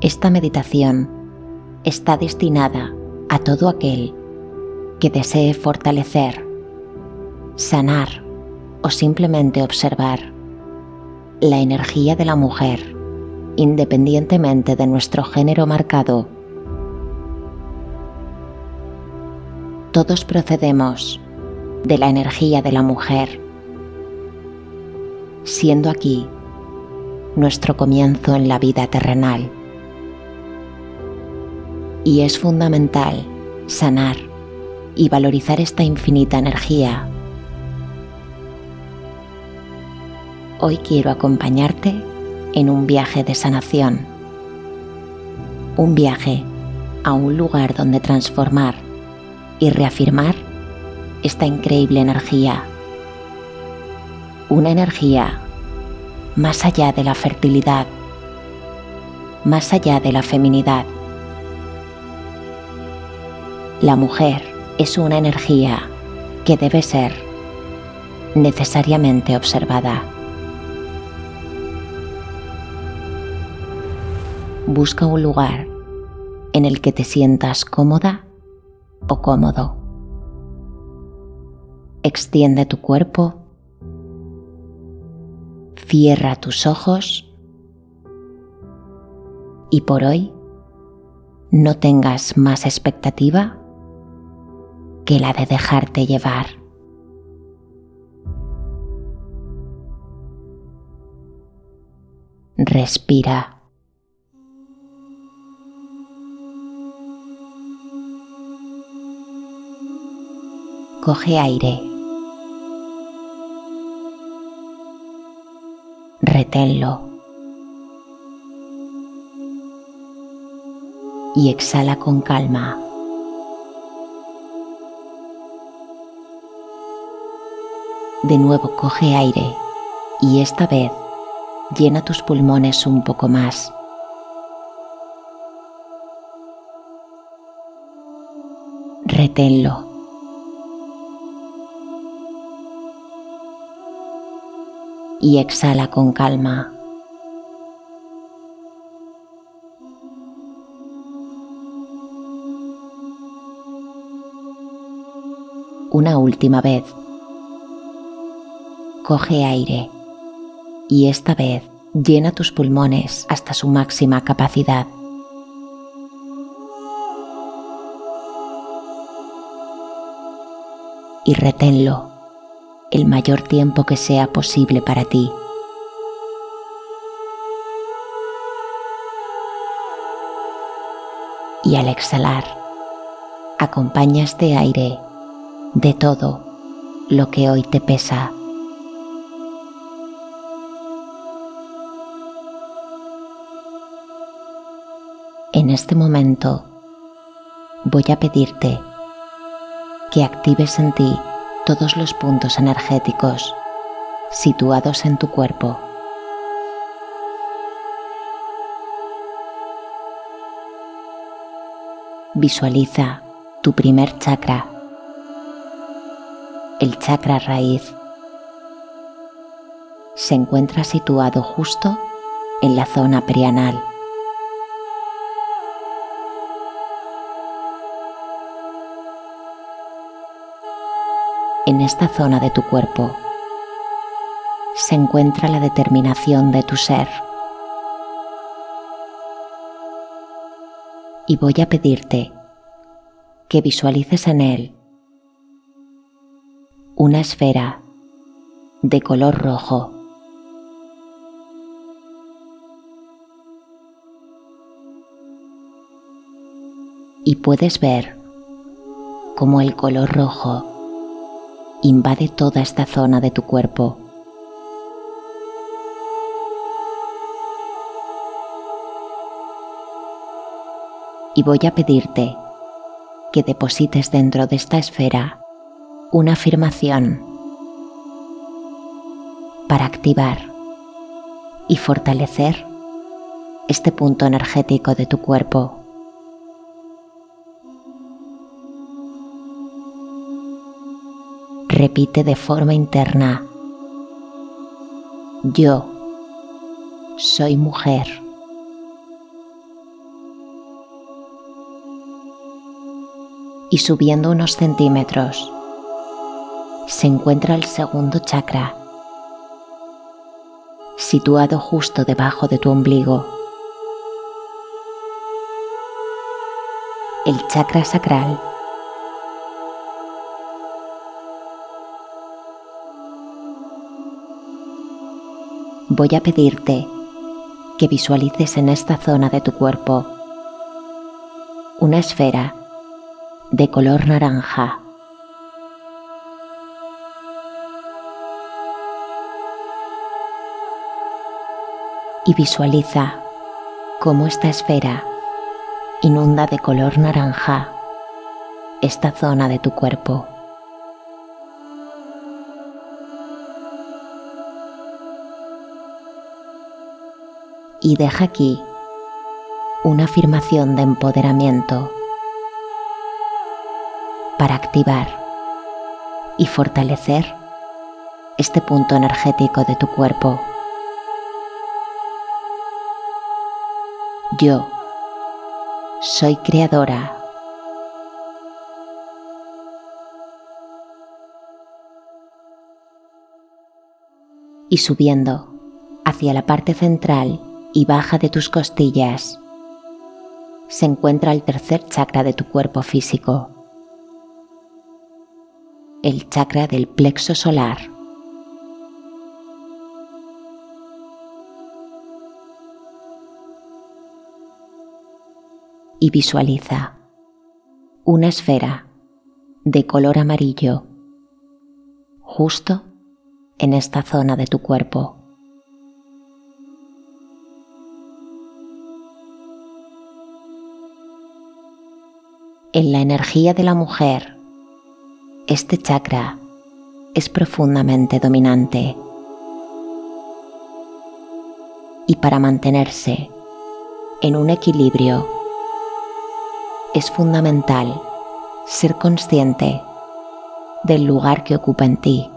Esta meditación está destinada a todo aquel que desee fortalecer, sanar o simplemente observar la energía de la mujer independientemente de nuestro género marcado. Todos procedemos de la energía de la mujer, siendo aquí nuestro comienzo en la vida terrenal. Y es fundamental sanar y valorizar esta infinita energía. Hoy quiero acompañarte en un viaje de sanación. Un viaje a un lugar donde transformar y reafirmar esta increíble energía. Una energía más allá de la fertilidad, más allá de la feminidad. La mujer es una energía que debe ser necesariamente observada. busca un lugar en el que te sientas cómoda o cómodo. Extiende tu cuerpo, cierra tus ojos y por hoy no tengas más expectativa que la de dejarte llevar. Respira. coge aire. Reténlo. Y exhala con calma. De nuevo coge aire y esta vez llena tus pulmones un poco más. Reténlo. y exhala con calma. Una última vez. Coge aire y esta vez llena tus pulmones hasta su máxima capacidad. Y reténlo el mayor tiempo que sea posible para ti. Y al exhalar, acompaña este aire de todo lo que hoy te pesa. Este momento voy a pedirte que actives en ti todos los puntos energéticos situados en tu cuerpo. Visualiza tu primer chakra, el chakra raíz. Se encuentra situado justo en la zona perianal. En esta zona de tu cuerpo se encuentra la determinación de tu ser. Y voy a pedirte que visualices en él una esfera de color rojo. Y puedes ver cómo el color rojo invade toda esta zona de tu cuerpo. Y voy a pedirte que deposites dentro de esta esfera una afirmación para activar y fortalecer este punto energético de tu cuerpo. repite de forma interna. Yo soy mujer. Y subiendo unos centímetros, se encuentra el segundo chakra, situado justo debajo de tu ombligo. El chakra sacral Voy a pedirte que visualices en esta zona de tu cuerpo una esfera de color naranja. Y visualiza cómo esta esfera inunda de color naranja esta zona de tu cuerpo. Y deja aquí una afirmación de empoderamiento para activar y fortalecer este punto energético de tu cuerpo. Yo soy creadora. Y subiendo hacia la parte central y baja de tus costillas, se encuentra el tercer chakra de tu cuerpo físico el chakra del plexo solar. Y visualiza una esfera de color amarillo justo en esta zona de tu cuerpo. En la energía de la mujer este chakra es profundamente dominante. Y para mantenerse en un equilibrio es fundamental ser consciente del lugar que ocupa en ti.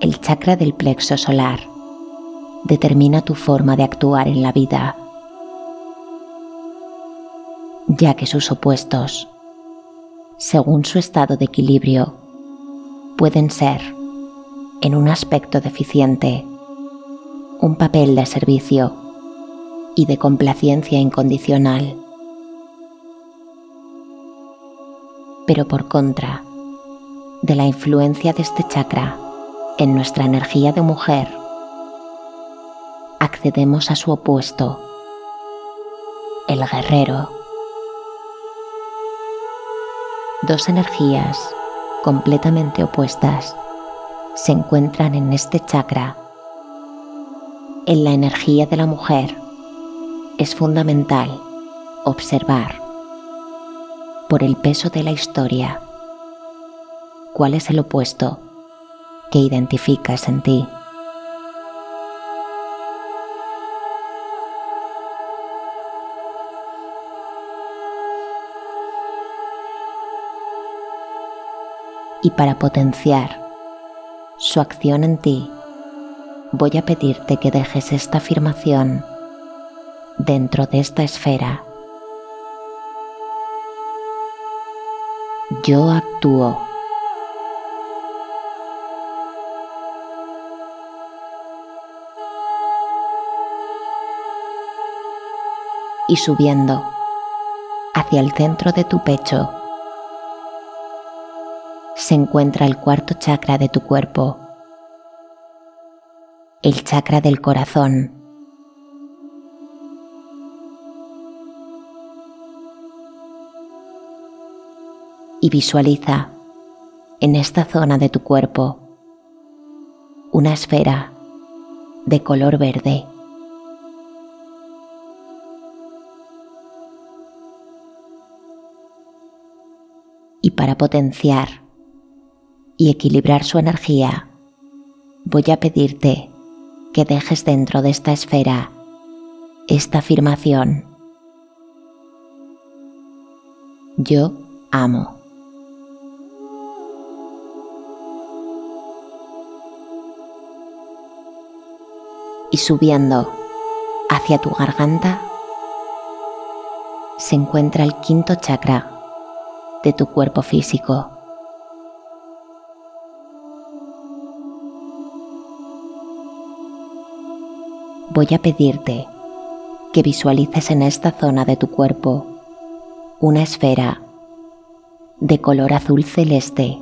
El chakra del plexo solar determina tu forma de actuar en la vida, ya que sus opuestos según su estado de equilibrio, pueden ser, en un aspecto deficiente, un papel de servicio y de complacencia incondicional. Pero por contra, de la influencia de este chakra en nuestra energía de mujer, accedemos a su opuesto, el guerrero dos energías completamente opuestas se encuentran en este chakra. En la energía de la mujer es fundamental observar por el peso de la historia cuál es el opuesto que identificas en ti. Y para potenciar su acción en ti, voy a pedirte que dejes esta afirmación dentro de esta esfera. Yo actúo. Y subiendo hacia el centro de tu pecho, se encuentra el cuarto chakra de tu cuerpo, el chakra del corazón. Y visualiza en esta zona de tu cuerpo una esfera de color verde. Y para potenciar y equilibrar su energía, voy a pedirte que dejes dentro de esta esfera esta afirmación. Yo amo. Y subiendo hacia tu garganta, se encuentra el quinto chakra de tu cuerpo físico. Voy a pedirte que visualices en esta zona de tu cuerpo una esfera de color azul celeste.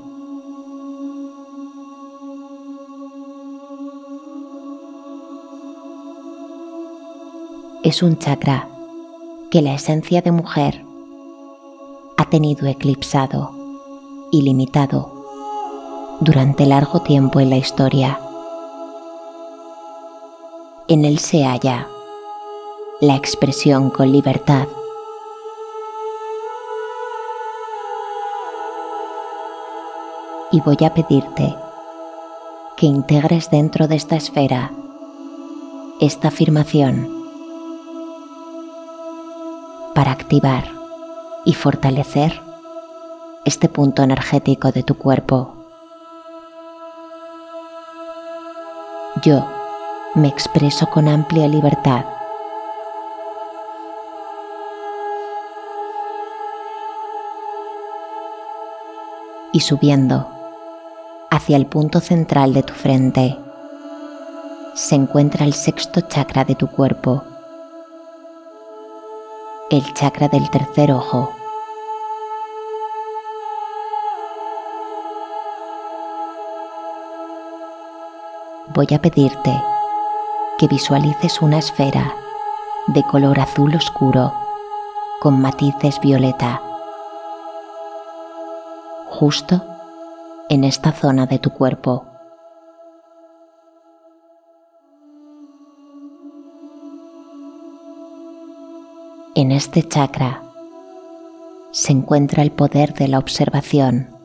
Es un chakra que la esencia de mujer ha tenido eclipsado y limitado durante largo tiempo en la historia. En él se halla la expresión con libertad. Y voy a pedirte que integres dentro de esta esfera esta afirmación para activar y fortalecer este punto energético de tu cuerpo. Yo me expreso con amplia libertad. Y subiendo hacia el punto central de tu frente, se encuentra el sexto chakra de tu cuerpo el chakra del tercer ojo. Voy a pedirte que visualices una esfera de color azul oscuro con matices violeta, justo en esta zona de tu cuerpo. En este chakra se encuentra el poder de la observación,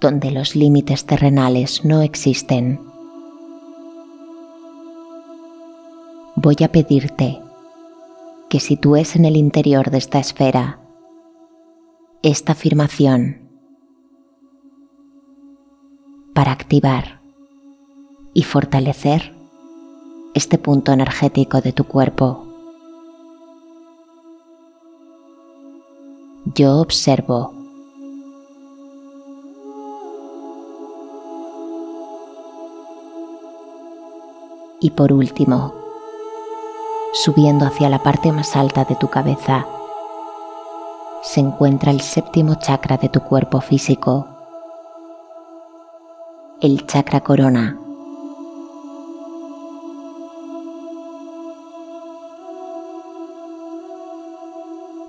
donde los límites terrenales no existen. Voy a pedirte que sitúes en el interior de esta esfera esta afirmación para activar y fortalecer este punto energético de tu cuerpo. yo observo. Y por último, subiendo hacia la parte más alta de tu cabeza, se encuentra el séptimo chakra de tu cuerpo físico, el chakra corona.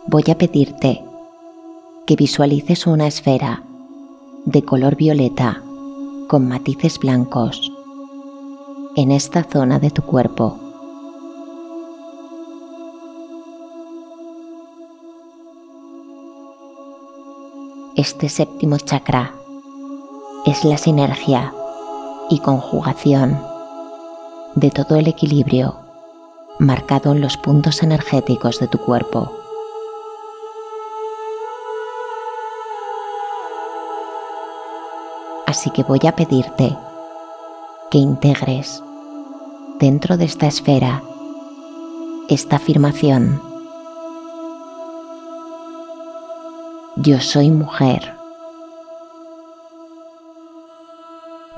Voy a pedirte que visualices una esfera de color violeta con matices blancos en esta zona de tu cuerpo. Este séptimo chakra es la sinergia y conjugación de todo el equilibrio marcado en los puntos energéticos de tu cuerpo. Así que voy a pedirte que integres dentro de esta esfera esta afirmación. Yo soy mujer.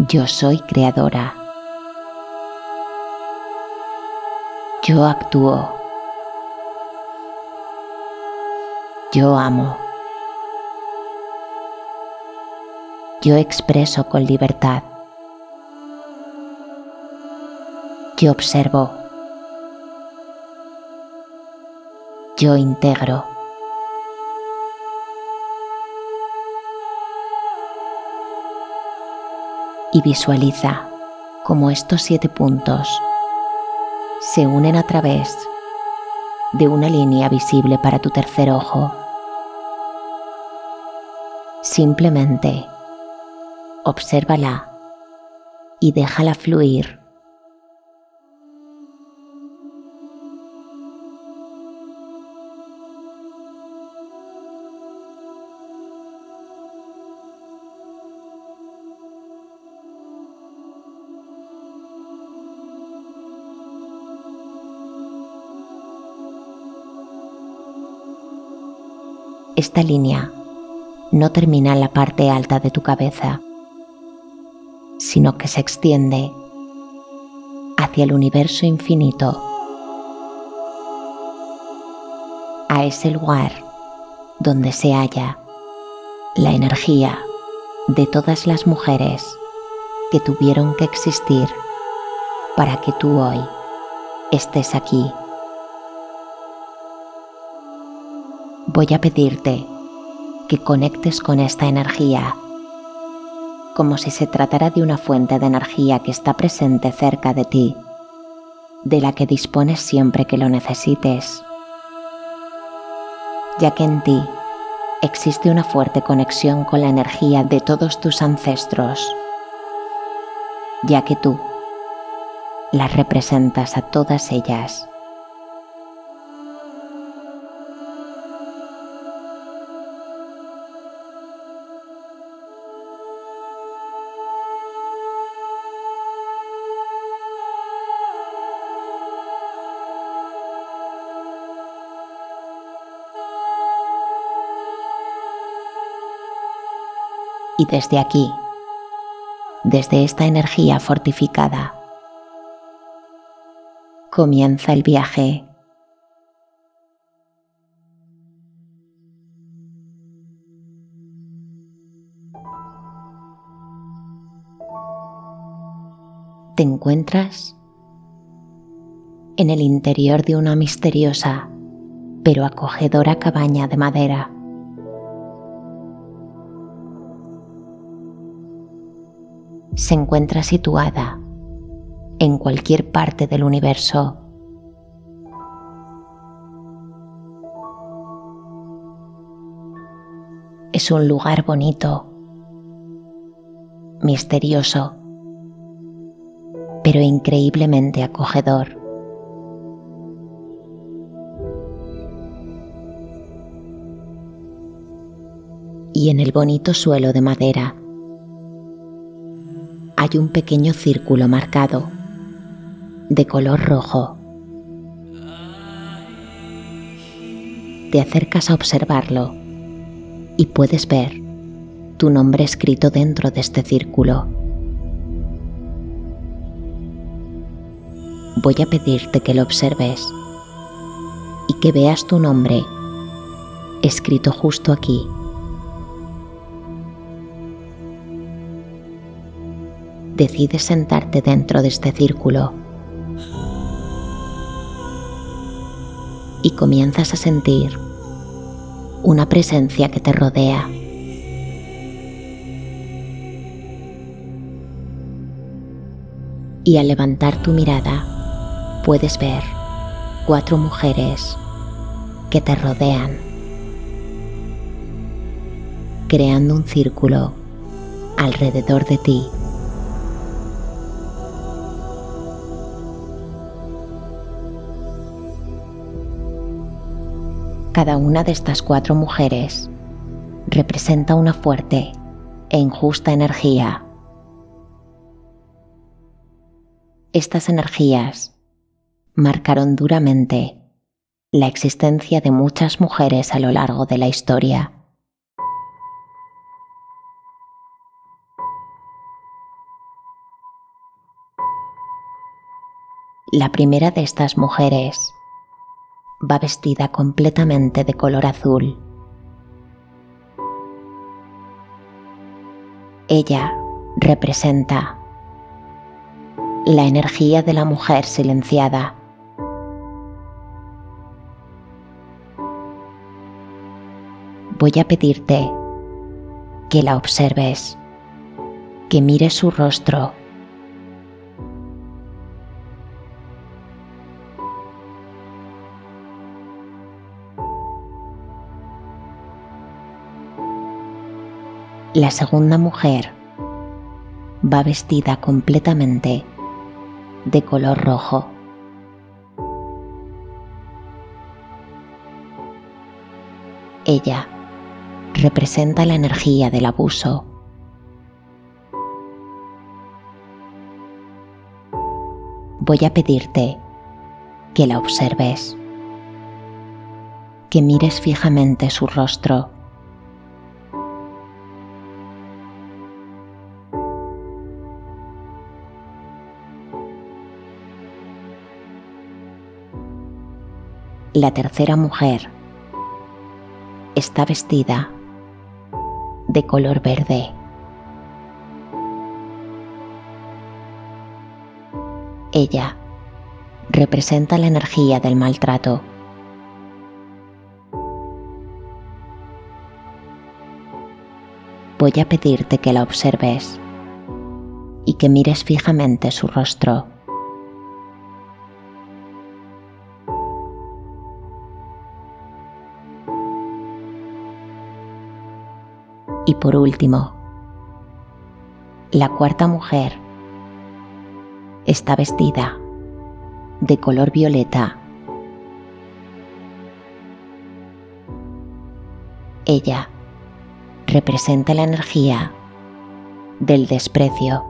Yo soy creadora. Yo actúo. Yo amo. yo expreso con libertad. Yo observo. Yo integro. Y visualiza cómo estos siete puntos se unen a través de una línea visible para tu tercer ojo. Simplemente obsérvala y déjala fluir. Esta línea no termina en la parte alta de tu cabeza, sino que se extiende hacia el universo infinito, a ese lugar donde se halla la energía de todas las mujeres que tuvieron que existir para que tú hoy estés aquí. Voy a pedirte que conectes con esta energía, como si se tratara de una fuente de energía que está presente cerca de ti, de la que dispones siempre que lo necesites, ya que en ti existe una fuerte conexión con la energía de todos tus ancestros, ya que tú las representas a todas ellas. Y desde aquí, desde esta energía fortificada, comienza el viaje. Te encuentras en el interior de una misteriosa pero acogedora cabaña de madera. Se encuentra situada en cualquier parte del universo. Es un lugar bonito, misterioso, pero increíblemente acogedor. Y en el bonito suelo de madera hay un pequeño círculo marcado de color rojo. Te acercas a observarlo y puedes ver tu nombre escrito dentro de este círculo. Voy a pedirte que lo observes y que veas tu nombre escrito justo aquí decides sentarte dentro de este círculo y comienzas a sentir una presencia que te rodea. Y al levantar tu mirada puedes ver cuatro mujeres que te rodean, creando un círculo alrededor de ti. Cada una de estas cuatro mujeres representa una fuerte e injusta energía. Estas energías marcaron duramente la existencia de muchas mujeres a lo largo de la historia. La primera de estas mujeres va vestida completamente de color azul. Ella representa la energía de la mujer silenciada. Voy a pedirte que la observes, que mires su rostro La segunda mujer va vestida completamente de color rojo. Ella representa la energía del abuso. Voy a pedirte que la observes, que mires fijamente su rostro. La tercera mujer está vestida de color verde. Ella representa la energía del maltrato. Voy a pedirte que la observes y que mires fijamente su rostro. Por último, la cuarta mujer está vestida de color violeta. Ella representa la energía del desprecio.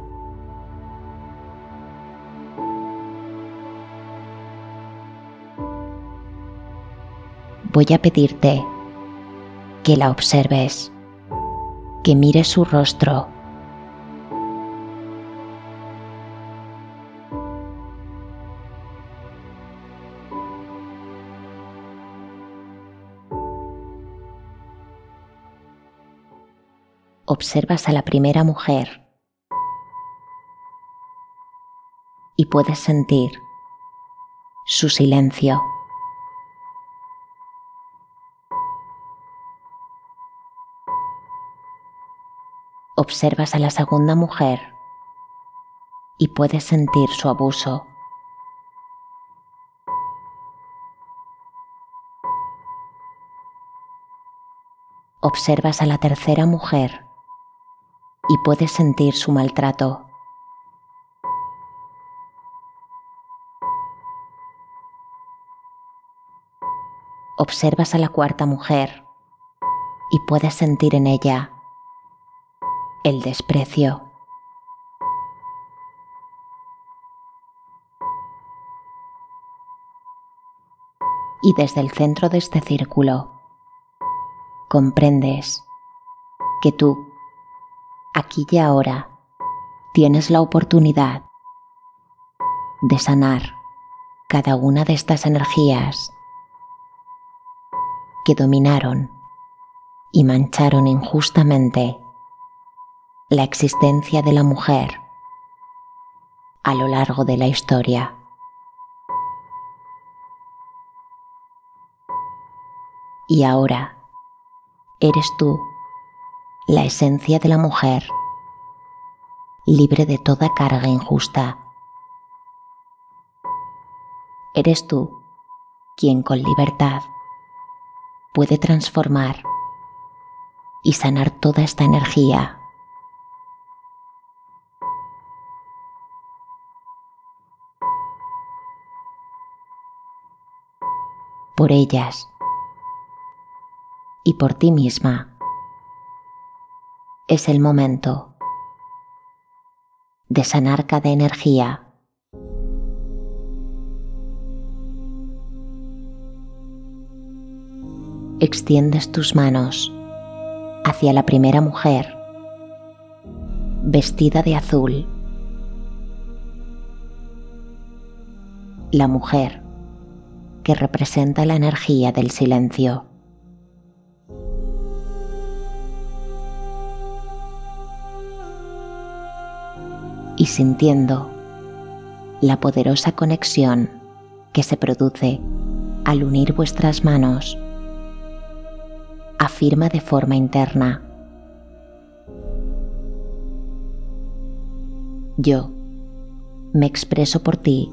Voy a pedirte que la observes que mire su rostro. Observas a la primera mujer y puedes sentir su silencio. Observas a la segunda mujer y puedes sentir su abuso. Observas a la tercera mujer y puedes sentir su maltrato. Observas a la cuarta mujer y puedes sentir en ella el desprecio. Y desde el centro de este círculo, comprendes que tú, aquí y ahora, tienes la oportunidad de sanar cada una de estas energías que dominaron y mancharon injustamente la existencia de la mujer a lo largo de la historia. Y ahora eres tú la esencia de la mujer, libre de toda carga injusta. Eres tú quien con libertad puede transformar y sanar toda esta energía por ellas y por ti misma. Es el momento de sanar cada energía. Extiendes tus manos hacia la primera mujer vestida de azul. La mujer que representa la energía del silencio. Y sintiendo la poderosa conexión que se produce al unir vuestras manos, afirma de forma interna. Yo me expreso por ti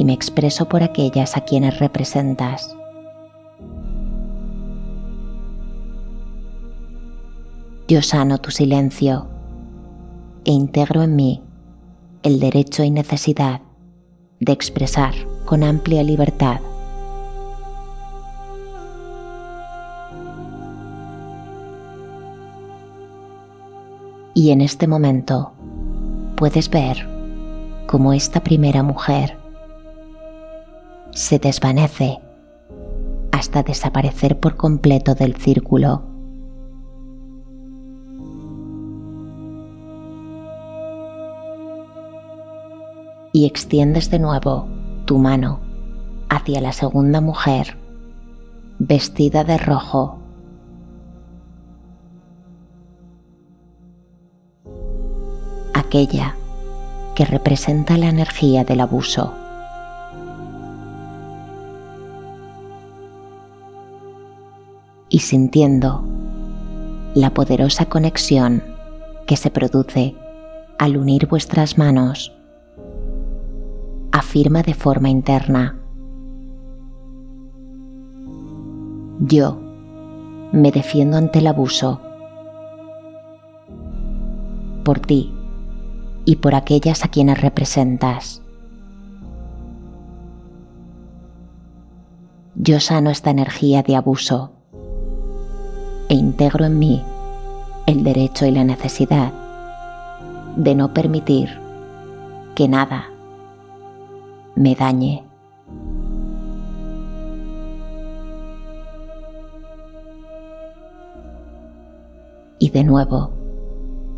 y me expreso por aquellas a quienes representas. Yo sano tu silencio e integro en mí el derecho y necesidad de expresar con amplia libertad. Y en este momento puedes ver cómo esta primera mujer se desvanece hasta desaparecer por completo del círculo. Y extiendes de nuevo tu mano hacia la segunda mujer vestida de rojo. Aquella que representa la energía del abuso. Y sintiendo la poderosa conexión que se produce al unir vuestras manos, afirma de forma interna. Yo me defiendo ante el abuso. Por ti y por aquellas a quienes representas. Yo sano esta energía de abuso integro en mí el derecho y la necesidad de no permitir que nada me dañe. Y de nuevo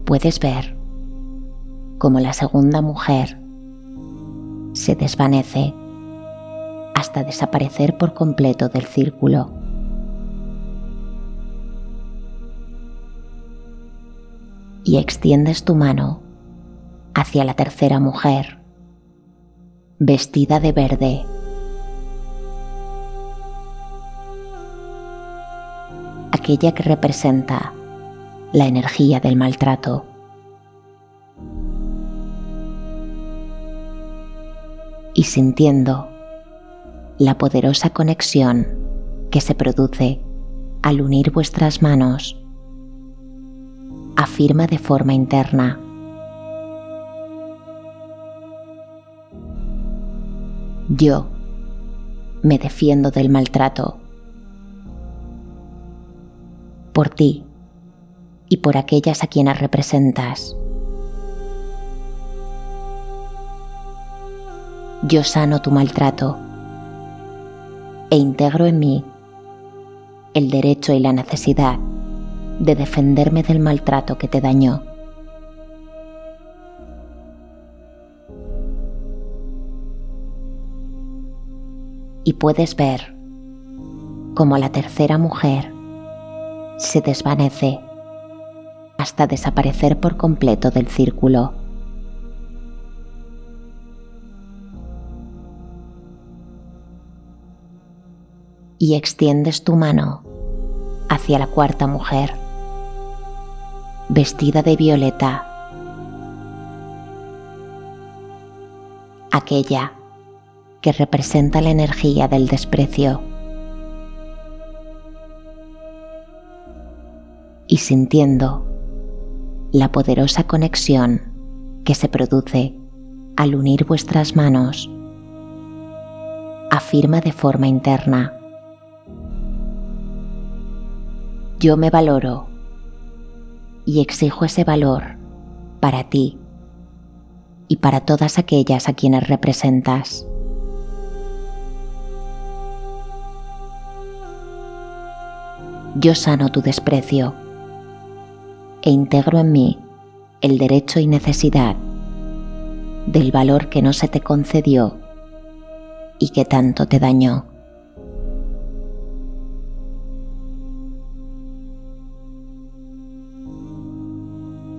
puedes ver como la segunda mujer, se desvanece hasta desaparecer por completo del círculo. Y extiendes tu mano hacia la tercera mujer, vestida de verde. Aquella que representa la energía del maltrato. y sintiendo la poderosa conexión que se produce al unir vuestras manos, afirma de forma interna. Yo me defiendo del maltrato. Por ti y por aquellas a quienes representas. yo sano tu maltrato e integro en mí el derecho y la necesidad de defenderme del maltrato que te dañó. Y puedes ver cómo la tercera mujer se desvanece hasta desaparecer por completo del círculo. y extiendes tu mano hacia la cuarta mujer, vestida de violeta, aquella que representa la energía del desprecio. Y sintiendo la poderosa conexión que se produce al unir vuestras manos, afirma de forma interna. yo me valoro y exijo ese valor para ti y para todas aquellas a quienes representas. Yo sano tu desprecio e integro en mí el derecho y necesidad del valor que no se te concedió y que tanto te dañó.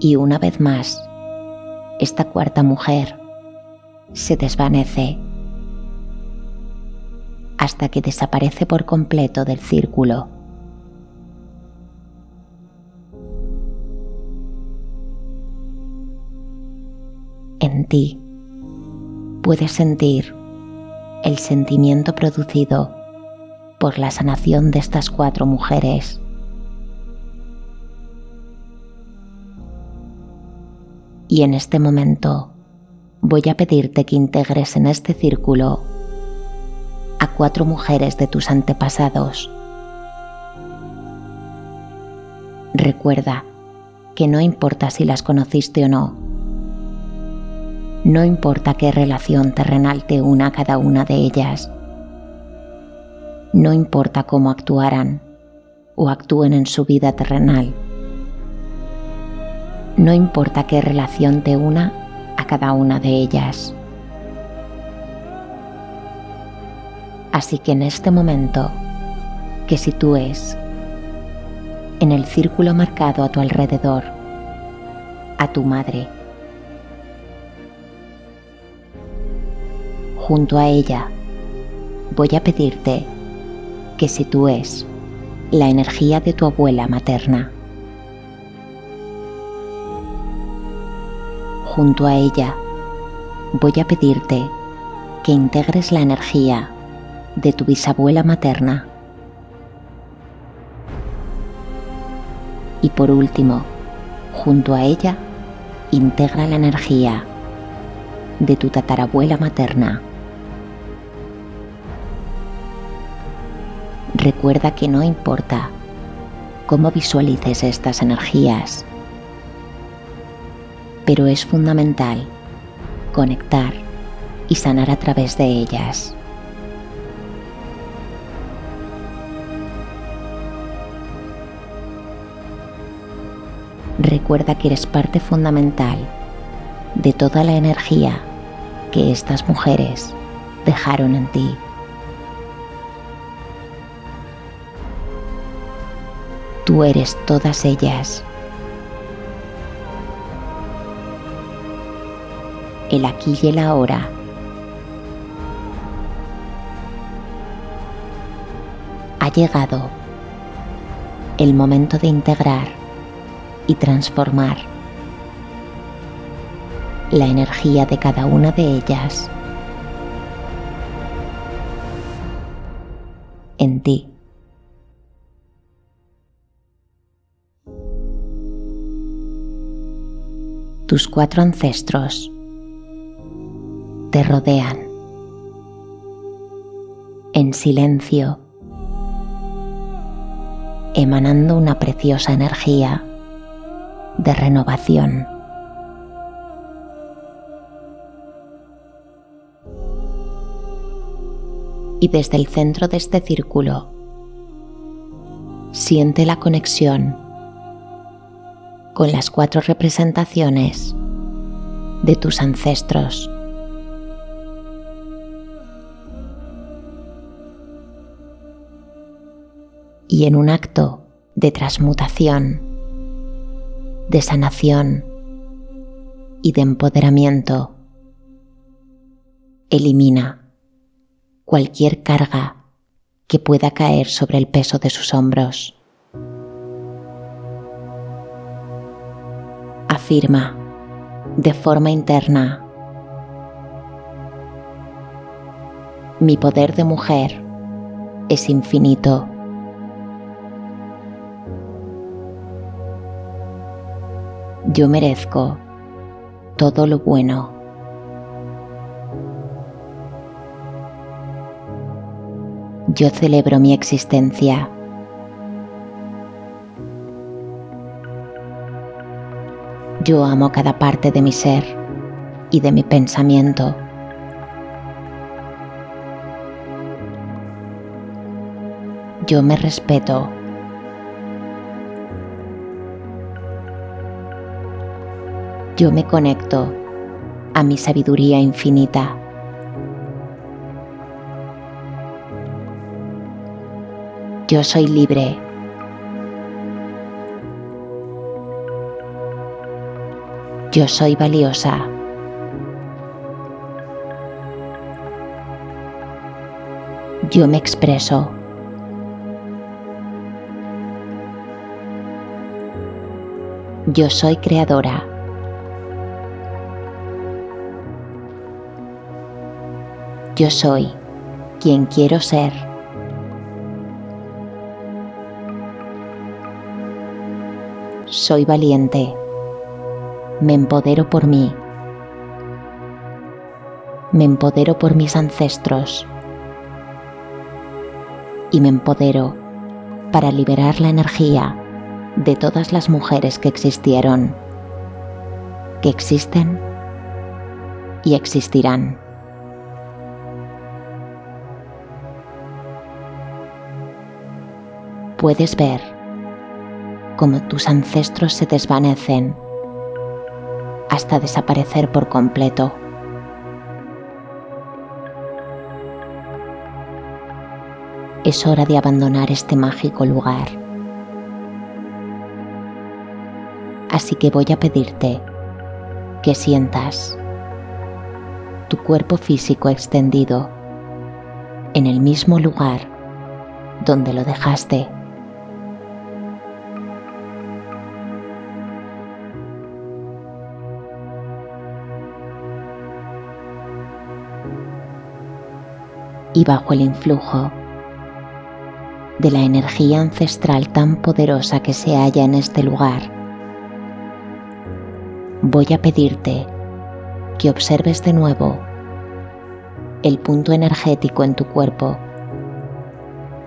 Y una vez más, esta cuarta mujer se desvanece hasta que desaparece por completo del círculo. En ti puedes sentir el sentimiento producido por la sanación de estas cuatro mujeres y en este momento voy a pedirte que integres en este círculo a cuatro mujeres de tus antepasados. Recuerda que no importa si las conociste o no, no importa qué relación terrenal te una a cada una de ellas, No importa cómo actuaran o actúen en su vida terrenal. No importa qué relación te una a cada una de ellas. Así que en este momento, que sitúes en el círculo marcado a tu alrededor a tu madre. Junto a ella voy a pedirte que sitúes la energía de tu abuela materna. Junto a ella voy a pedirte que integres la energía de tu bisabuela materna. Y por último, junto a ella, integra la energía de tu tatarabuela materna. Recuerda que no importa cómo visualices estas energías, pero es fundamental conectar y sanar a través de ellas. recuerda que eres parte fundamental de toda la energía que estas mujeres dejaron en ti. Tú eres todas ellas. El aquí y el ahora. Ha llegado el momento de integrar y transformar la energía de cada una de ellas en ti. Tus cuatro ancestros te rodean en silencio, emanando una preciosa energía de renovación. Y desde el centro de este círculo, siente la conexión con las cuatro representaciones de tus ancestros. Y en un acto de transmutación, de sanación y de empoderamiento. Elimina cualquier carga que pueda caer sobre el peso de sus hombros. Afirma de forma interna mi poder de mujer es infinito. Yo merezco todo lo bueno. Yo celebro mi existencia. Yo amo cada parte de mi ser y de mi pensamiento. Yo me respeto. Yo me conecto a mi sabiduría infinita. Yo soy libre. Yo soy valiosa. Yo me expreso. Yo soy creadora. Yo soy quien quiero ser. Soy valiente. Me empodero por mí. Me empodero por mis ancestros. Y me empodero para liberar la energía de todas las mujeres que existieron, que existen y existirán. Puedes ver cómo tus ancestros se desvanecen hasta desaparecer por completo. Es hora de abandonar este mágico lugar. Así que voy a pedirte que sientas tu cuerpo físico extendido en el mismo lugar donde lo dejaste. Y bajo el influjo de la energía ancestral tan poderosa que se halla en este lugar, voy a pedirte que observes de nuevo el punto energético en tu cuerpo,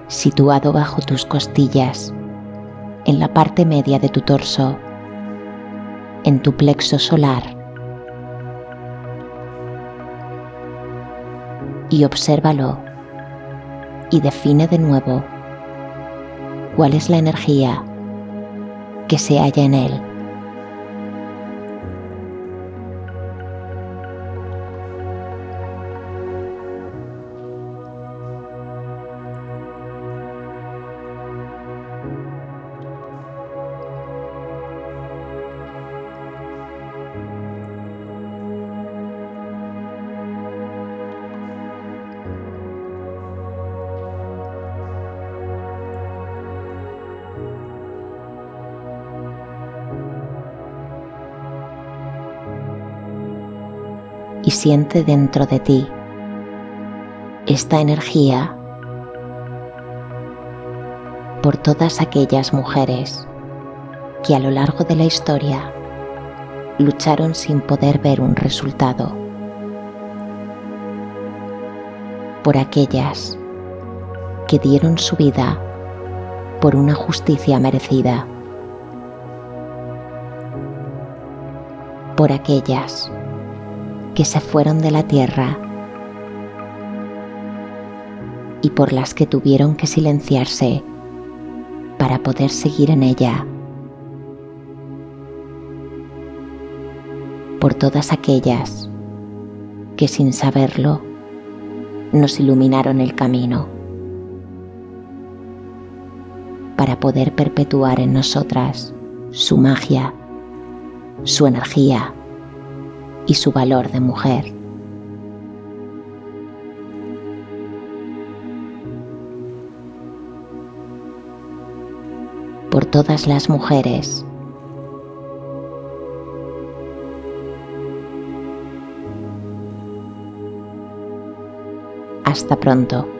situado bajo tus costillas, en la parte media de tu torso, en tu plexo solar. Y obsérvalo y define de nuevo cuál es la energía que se halla en él. Siente dentro de ti esta energía por todas aquellas mujeres que a lo largo de la historia lucharon sin poder ver un resultado, por aquellas que dieron su vida por una justicia merecida, por aquellas que se fueron de la tierra y por las que tuvieron que silenciarse para poder seguir en ella. Por todas aquellas que sin saberlo nos iluminaron el camino para poder perpetuar en nosotras su magia, su energía y su valor de mujer. Por todas las mujeres Hasta pronto.